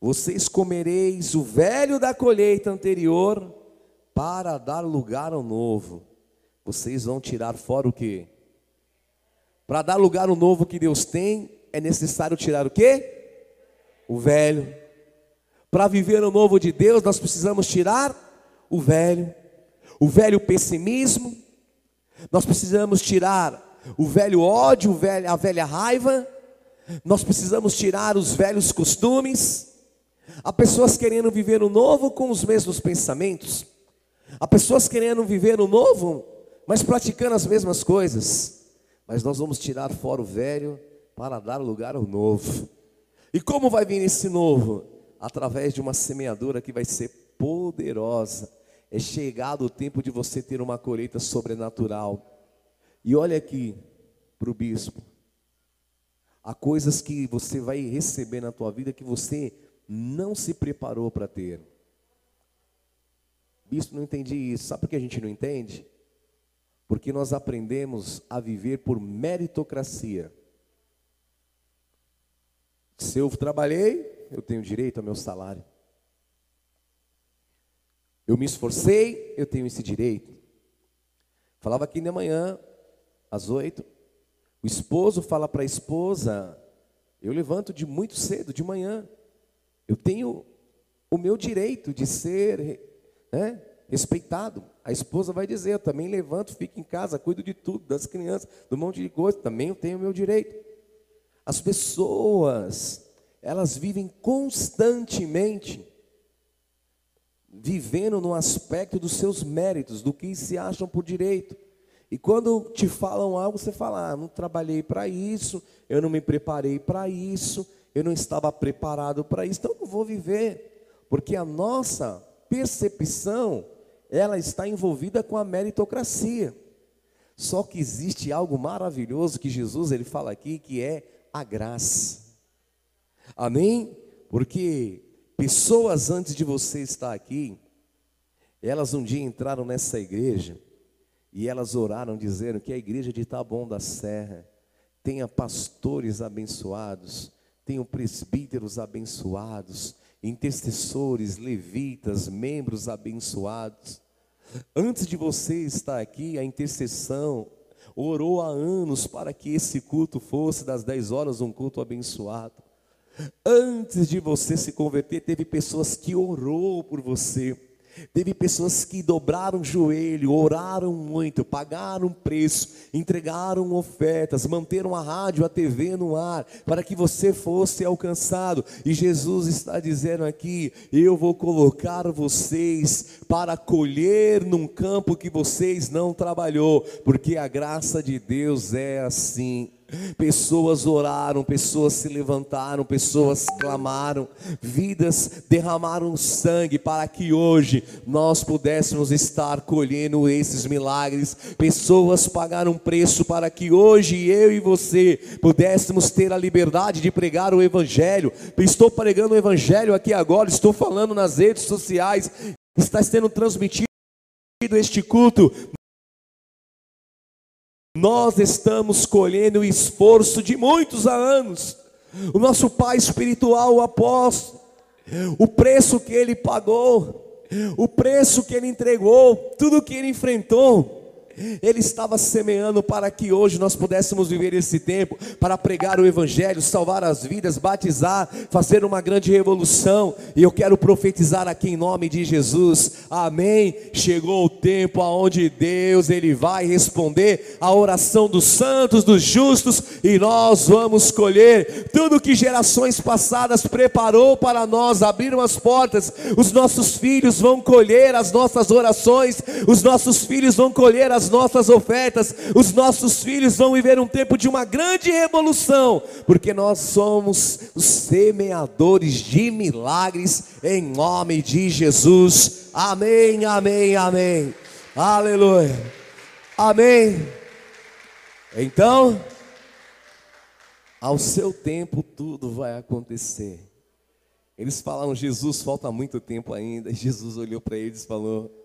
Vocês comereis o velho da colheita anterior para dar lugar ao novo. Vocês vão tirar fora o que? Para dar lugar ao novo que Deus tem, é necessário tirar o que? O velho. Para viver o novo de Deus, nós precisamos tirar o velho. O velho pessimismo, nós precisamos tirar o velho ódio, a velha raiva, nós precisamos tirar os velhos costumes. Há pessoas querendo viver o novo com os mesmos pensamentos, há pessoas querendo viver o novo, mas praticando as mesmas coisas. Mas nós vamos tirar fora o velho para dar lugar ao novo. E como vai vir esse novo? Através de uma semeadura que vai ser poderosa. É chegado o tempo de você ter uma colheita sobrenatural. E olha aqui para o bispo. Há coisas que você vai receber na tua vida que você não se preparou para ter. isso, não entendi isso. Sabe por que a gente não entende? Porque nós aprendemos a viver por meritocracia. Se eu trabalhei, eu tenho direito ao meu salário. Eu me esforcei, eu tenho esse direito. Falava aqui de manhã, às oito, o esposo fala para a esposa: Eu levanto de muito cedo, de manhã. Eu tenho o meu direito de ser né, respeitado. A esposa vai dizer: Eu também levanto, fico em casa, cuido de tudo, das crianças, do monte de coisa. Também eu tenho o meu direito. As pessoas, elas vivem constantemente vivendo no aspecto dos seus méritos, do que se acham por direito. E quando te falam algo, você fala: ah, não trabalhei para isso, eu não me preparei para isso, eu não estava preparado para isso, então não vou viver. Porque a nossa percepção, ela está envolvida com a meritocracia. Só que existe algo maravilhoso que Jesus ele fala aqui, que é a graça. Amém? Porque pessoas antes de você estar aqui, elas um dia entraram nessa igreja e elas oraram dizendo que a igreja de Taboão da Serra tenha pastores abençoados, tenha presbíteros abençoados, intercessores, levitas, membros abençoados. Antes de você estar aqui, a intercessão orou há anos para que esse culto fosse das 10 horas um culto abençoado. Antes de você se converter, teve pessoas que orou por você Teve pessoas que dobraram o joelho, oraram muito, pagaram preço, entregaram ofertas, manteram a rádio, a TV no ar, para que você fosse alcançado. E Jesus está dizendo aqui: Eu vou colocar vocês para colher num campo que vocês não trabalhou, porque a graça de Deus é assim. Pessoas oraram, pessoas se levantaram, pessoas clamaram, vidas derramaram sangue para que hoje nós pudéssemos estar colhendo esses milagres. Pessoas pagaram preço para que hoje eu e você pudéssemos ter a liberdade de pregar o Evangelho. Estou pregando o Evangelho aqui agora, estou falando nas redes sociais, está sendo transmitido este culto nós estamos colhendo o esforço de muitos anos. O nosso pai espiritual, o apóstolo, o preço que ele pagou, o preço que ele entregou, tudo que ele enfrentou ele estava semeando para que hoje nós pudéssemos viver esse tempo, para pregar o Evangelho, salvar as vidas, batizar, fazer uma grande revolução. E eu quero profetizar aqui em nome de Jesus, amém. Chegou o tempo aonde Deus ele vai responder a oração dos santos, dos justos, e nós vamos colher tudo que gerações passadas preparou para nós, abriram as portas. Os nossos filhos vão colher as nossas orações, os nossos filhos vão colher as as nossas ofertas, os nossos filhos vão viver um tempo de uma grande revolução, porque nós somos os semeadores de milagres em nome de Jesus. Amém, amém, amém. Aleluia. Amém. Então, ao seu tempo tudo vai acontecer. Eles falaram, Jesus, falta muito tempo ainda. Jesus olhou para eles e falou: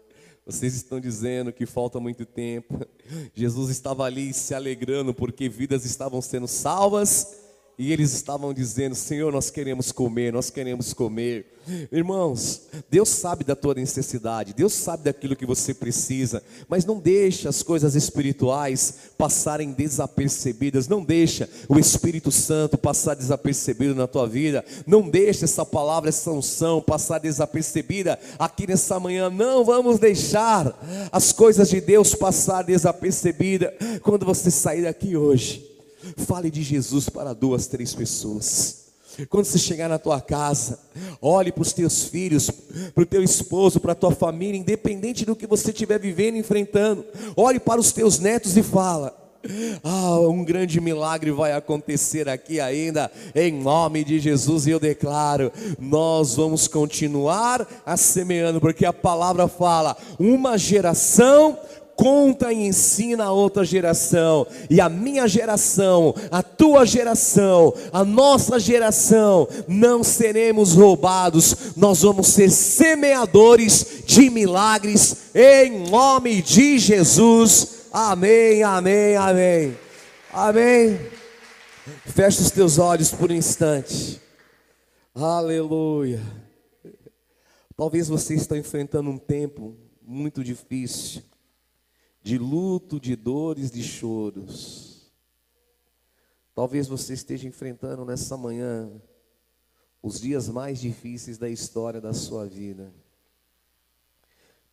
vocês estão dizendo que falta muito tempo. Jesus estava ali se alegrando porque vidas estavam sendo salvas e eles estavam dizendo: Senhor, nós queremos comer, nós queremos comer. Irmãos, Deus sabe da tua necessidade, Deus sabe daquilo que você precisa, mas não deixa as coisas espirituais passarem desapercebidas, não deixa o Espírito Santo passar desapercebido na tua vida, não deixa essa palavra, essa unção passar desapercebida aqui nessa manhã. Não vamos deixar as coisas de Deus passar desapercebida quando você sair daqui hoje. Fale de Jesus para duas, três pessoas. Quando você chegar na tua casa, olhe para os teus filhos, para o teu esposo, para a tua família, independente do que você estiver vivendo, enfrentando. Olhe para os teus netos e fala: ah, um grande milagre vai acontecer aqui ainda, em nome de Jesus, e eu declaro: nós vamos continuar a semeando, porque a palavra fala: uma geração conta e ensina a outra geração, e a minha geração, a tua geração, a nossa geração, não seremos roubados, nós vamos ser semeadores de milagres, em nome de Jesus. Amém, amém, amém. Amém. Feche os teus olhos por um instante. Aleluia. Talvez você esteja enfrentando um tempo muito difícil de luto, de dores, de choros. Talvez você esteja enfrentando nessa manhã os dias mais difíceis da história da sua vida.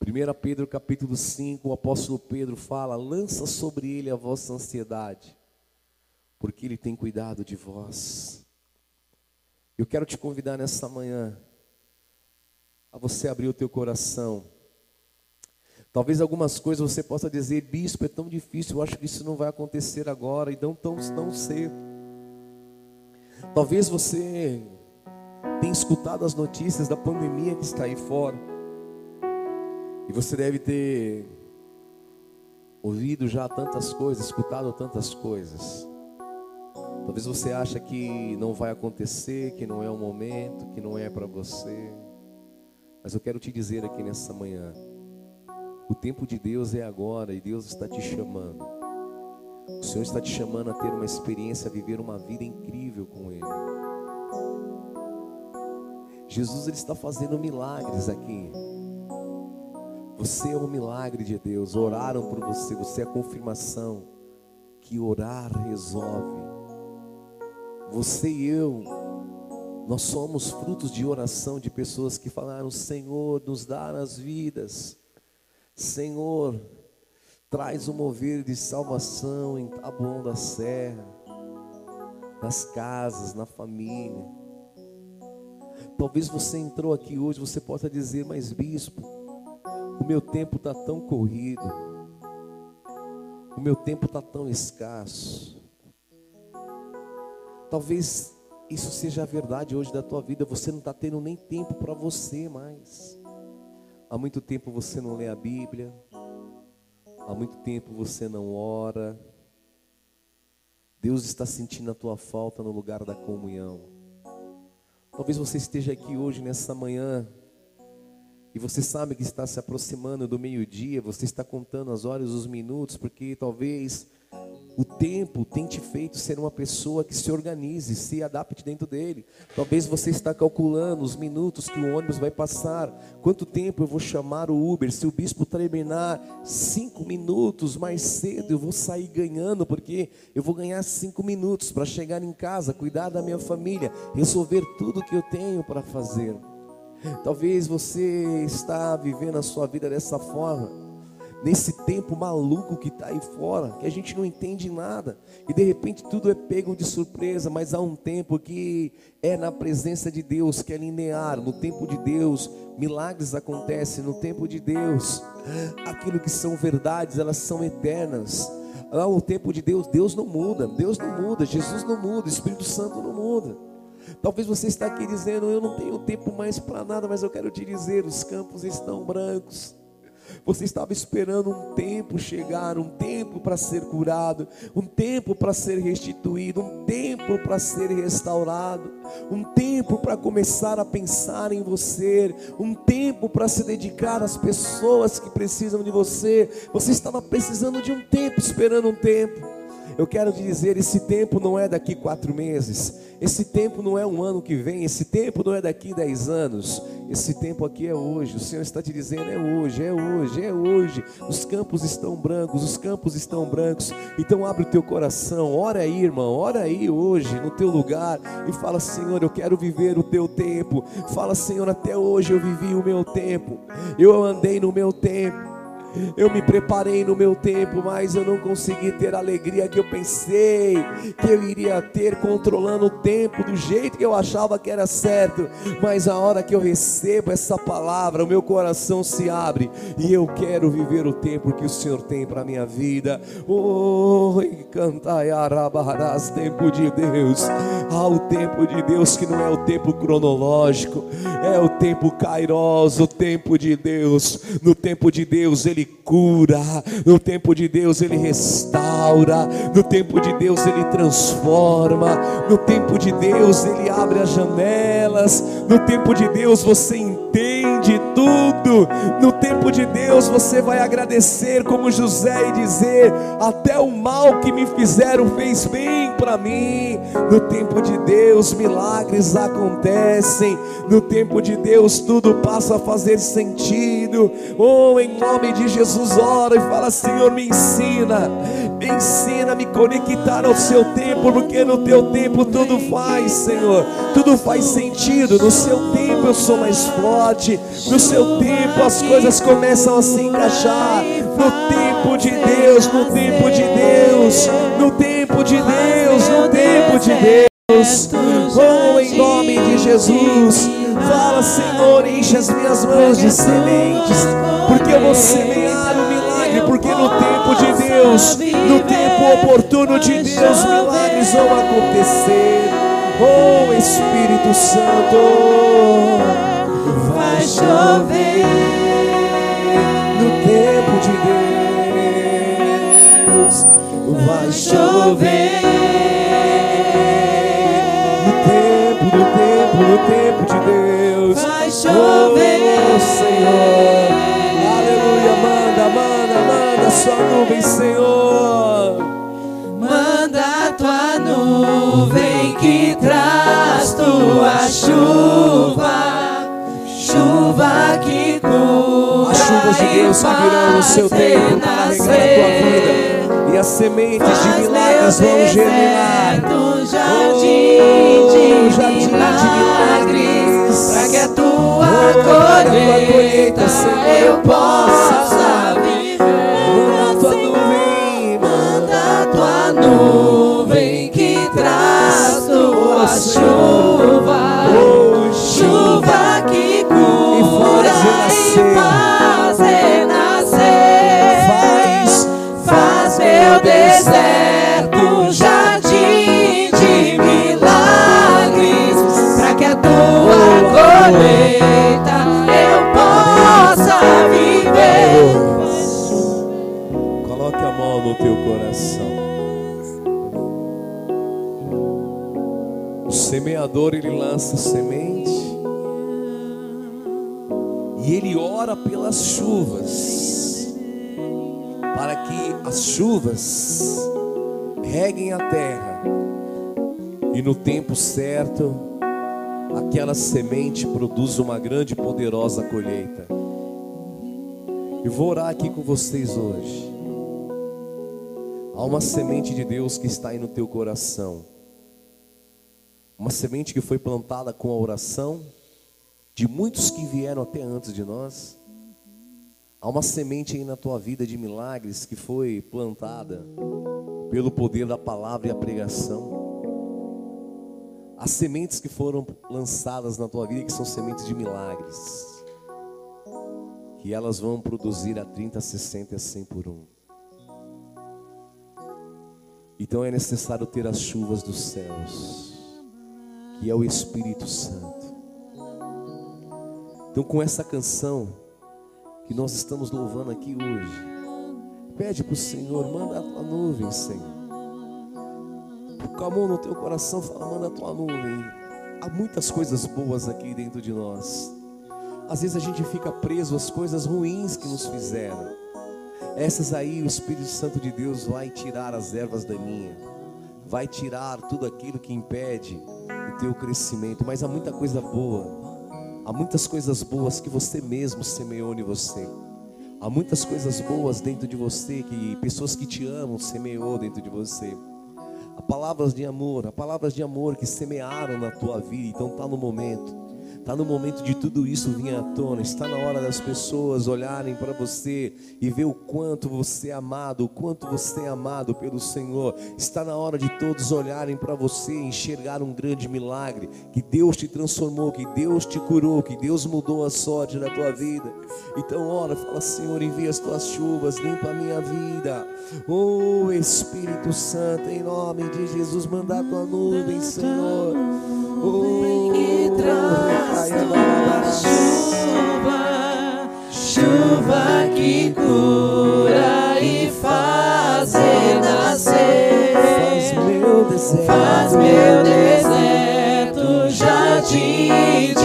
1 Pedro capítulo 5, o apóstolo Pedro fala: lança sobre ele a vossa ansiedade, porque ele tem cuidado de vós. Eu quero te convidar nessa manhã a você abrir o teu coração Talvez algumas coisas você possa dizer, bispo, é tão difícil, eu acho que isso não vai acontecer agora e não tão, tão cedo. Talvez você tenha escutado as notícias da pandemia que está aí fora. E você deve ter ouvido já tantas coisas, escutado tantas coisas. Talvez você ache que não vai acontecer, que não é o momento, que não é para você. Mas eu quero te dizer aqui nessa manhã, o tempo de Deus é agora e Deus está te chamando. O Senhor está te chamando a ter uma experiência, a viver uma vida incrível com Ele. Jesus ele está fazendo milagres aqui. Você é um milagre de Deus. Oraram por você. Você é a confirmação que orar resolve. Você e eu, nós somos frutos de oração de pessoas que falaram: Senhor, nos dá as vidas. Senhor, traz um mover de salvação em Taboão da Serra, nas casas, na família. Talvez você entrou aqui hoje, você possa dizer, mas bispo, o meu tempo está tão corrido, o meu tempo está tão escasso. Talvez isso seja a verdade hoje da tua vida, você não está tendo nem tempo para você mais. Há muito tempo você não lê a Bíblia. Há muito tempo você não ora. Deus está sentindo a tua falta no lugar da comunhão. Talvez você esteja aqui hoje, nessa manhã, e você sabe que está se aproximando do meio-dia, você está contando as horas, os minutos, porque talvez o tempo tem te feito ser uma pessoa que se organize, se adapte dentro dele. Talvez você está calculando os minutos que o ônibus vai passar. Quanto tempo eu vou chamar o Uber? Se o bispo terminar cinco minutos mais cedo, eu vou sair ganhando, porque eu vou ganhar cinco minutos para chegar em casa, cuidar da minha família, resolver tudo que eu tenho para fazer. Talvez você está vivendo a sua vida dessa forma nesse tempo maluco que está aí fora, que a gente não entende nada, e de repente tudo é pego de surpresa, mas há um tempo que é na presença de Deus, que é linear, no tempo de Deus, milagres acontecem, no tempo de Deus, aquilo que são verdades, elas são eternas. Lá o tempo de Deus, Deus não muda, Deus não muda, Jesus não muda, Espírito Santo não muda. Talvez você está aqui dizendo, eu não tenho tempo mais para nada, mas eu quero te dizer, os campos estão brancos. Você estava esperando um tempo chegar, um tempo para ser curado, um tempo para ser restituído, um tempo para ser restaurado, um tempo para começar a pensar em você, um tempo para se dedicar às pessoas que precisam de você. Você estava precisando de um tempo, esperando um tempo. Eu quero te dizer: esse tempo não é daqui quatro meses, esse tempo não é um ano que vem, esse tempo não é daqui dez anos, esse tempo aqui é hoje. O Senhor está te dizendo: é hoje, é hoje, é hoje. Os campos estão brancos, os campos estão brancos. Então abre o teu coração, ora aí, irmão, ora aí hoje no teu lugar e fala: Senhor, eu quero viver o teu tempo. Fala, Senhor, até hoje eu vivi o meu tempo, eu andei no meu tempo. Eu me preparei no meu tempo, mas eu não consegui ter a alegria que eu pensei que eu iria ter controlando o tempo do jeito que eu achava que era certo. Mas a hora que eu recebo essa palavra, o meu coração se abre e eu quero viver o tempo que o Senhor tem para minha vida. Oh, cantai arabarás, tempo de Deus. Há o tempo de Deus que não é o tempo cronológico, é o tempo kairos, o tempo de Deus. No tempo de Deus ele Ele cura, no tempo de Deus Ele restaura, no tempo de Deus Ele transforma, no tempo de Deus Ele abre as janelas, no tempo de Deus você entende tudo, no tempo de Deus você vai agradecer como José e dizer: até o mal que me fizeram fez bem para mim. No tempo de Deus milagres acontecem, no tempo de Deus tudo passa a fazer sentido. Oh, em nome de Jesus, ora e fala: Senhor, me ensina, me ensina a me conectar ao seu tempo, porque no teu tempo tudo faz, Senhor, tudo faz sentido. No seu tempo eu sou mais forte, no seu tempo as coisas começam a se encaixar. No tempo de Deus, no tempo de Deus, no tempo de Deus, no tempo de Deus. Oh, em nome de Jesus, fala, Senhor, enche as minhas mãos de sementes, porque eu vou semear o milagre, porque no tempo de Deus, no tempo oportuno de Deus, milagres vão acontecer. Oh, Espírito Santo, vai chover no tempo de Deus, vai chover. No tempo, no tempo, no tempo de Deus, Vai chover. Oh, Senhor, aleluia, manda, manda, manda sua nuvem, Senhor. Manda tua nuvem que traz tua chuva, chuva que cura As chuvas de Deus que virão no seu tempo para regar a tua vida. E as sementes de milagres vão germinar. jardim Oh, de jardim de milagres, para que a tua Oh, colheita, eu possa no tempo certo aquela semente produza uma grande e poderosa colheita. Eu vou orar aqui com vocês hoje. Há uma semente de Deus que está aí no teu coração. Uma semente que foi plantada com a oração de muitos que vieram até antes de nós. Há uma semente aí na tua vida de milagres que foi plantada pelo poder da palavra e a pregação. Há sementes que foram lançadas na tua vida que são sementes de milagres que elas vão produzir a 30, 60 e a 100 por um. Então é necessário ter as chuvas dos céus, que é o Espírito Santo. Então, com essa canção que nós estamos louvando aqui hoje, pede para o Senhor, manda a nuvem, Senhor. Com a mão no teu coração, fala, manda a tua nuvem. Há muitas coisas boas aqui dentro de nós. Às vezes a gente fica preso às coisas ruins que nos fizeram. Essas aí o Espírito Santo de Deus vai tirar as ervas daninhas, vai tirar tudo aquilo que impede o teu crescimento. Mas há muita coisa boa, há muitas coisas boas que você mesmo semeou em você. Há muitas coisas boas dentro de você que pessoas que te amam semeou dentro de você. Há palavras de amor, há palavras de amor que semearam na tua vida. Então está no momento. Está no momento de tudo isso vir à tona. Está na hora das pessoas olharem para você e ver o quanto você é amado, o quanto você é amado pelo Senhor. Está na hora de todos olharem para você e enxergar um grande milagre. Que Deus te transformou, que Deus te curou, que Deus mudou a sorte da tua vida. Então, ora, fala, Senhor, envia as tuas chuvas, limpa a minha vida. Oh Espírito Santo, em nome de Jesus, manda a tua nuvem, Senhor. Que traz tua chuva, chuva que cura faz renascer. Faz meu deserto. Faz meu deserto jardim de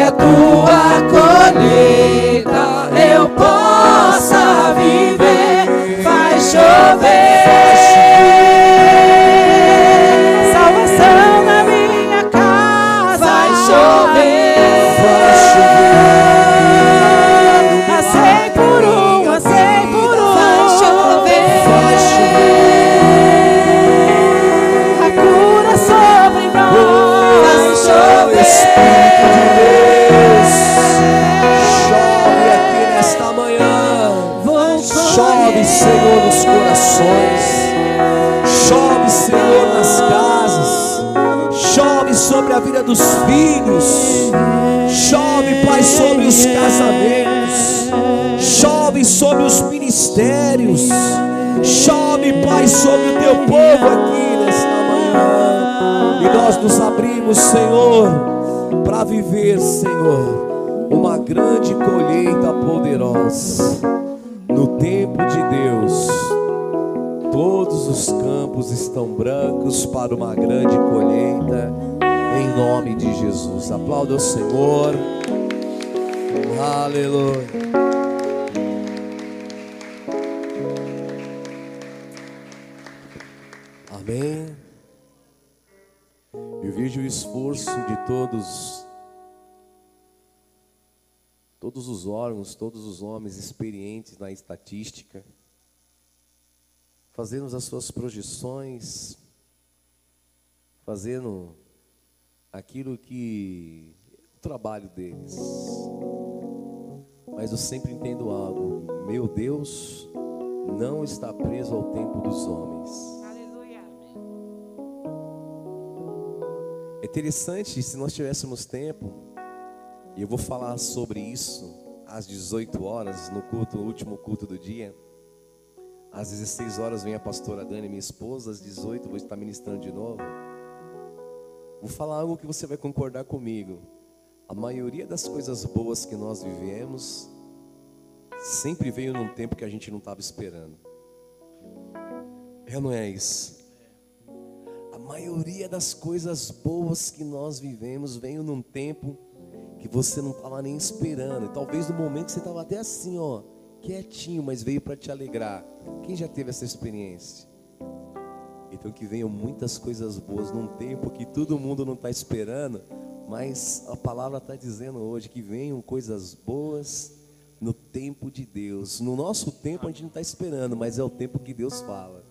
que a tua colheita vida dos filhos. Chove, Pai, sobre os casamentos. Chove sobre os ministérios. Chove, Pai, sobre o teu povo aqui nesta manhã. E nós nos abrimos, Senhor, para viver, Senhor, uma grande colheita poderosa. No tempo de Deus, todos os campos estão brancos para uma grande colheita, em nome de Jesus. Aplauda o Senhor. Aleluia. Amém. Eu vejo o esforço de todos, todos os órgãos, todos os homens experientes na estatística, fazendo as suas projeções, fazendo aquilo que o trabalho deles. Mas eu sempre entendo algo: meu Deus não está preso ao tempo dos homens. Aleluia. É interessante se nós tivéssemos tempo, e eu vou falar sobre isso às 18 horas, no culto, no último culto do dia. Às 16 horas vem a pastora Dani, minha esposa, às 18 vou estar ministrando de novo. Vou falar algo que você vai concordar comigo. A maioria das coisas boas que nós vivemos sempre veio num tempo que a gente não estava esperando. É não é isso? A maioria das coisas boas que nós vivemos veio num tempo que você não estava nem esperando. E talvez no momento você estava até assim, ó, quietinho, mas veio para te alegrar. Quem já teve essa experiência? Então que venham muitas coisas boas num tempo que todo mundo não está esperando, mas a palavra está dizendo hoje que venham coisas boas no tempo de Deus. No nosso tempo a gente não está esperando, mas é o tempo que Deus fala.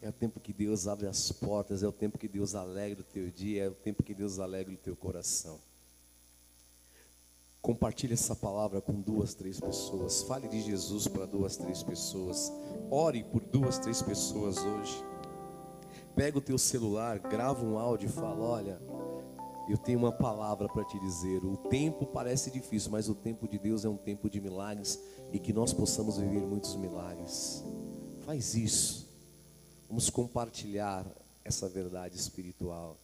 É o tempo que Deus abre as portas, é o tempo que Deus alegra o teu dia, é o tempo que Deus alegra o teu coração. Compartilhe essa palavra com duas, três pessoas. Fale de Jesus para duas, três pessoas. Ore por duas, três pessoas hoje. Pega o teu celular, grava um áudio e fala: Olha, eu tenho uma palavra para te dizer. O tempo parece difícil, mas o tempo de Deus é um tempo de milagres e que nós possamos viver muitos milagres. Faz isso. Vamos compartilhar essa verdade espiritual.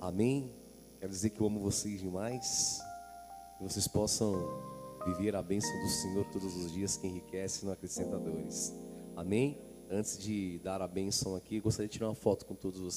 Amém? Quero dizer que eu amo vocês demais. Que vocês possam viver a bênção do Senhor todos os dias, que enriquece e não acrescenta dores. Amém? Antes de dar a bênção aqui, gostaria de tirar uma foto com todos vocês.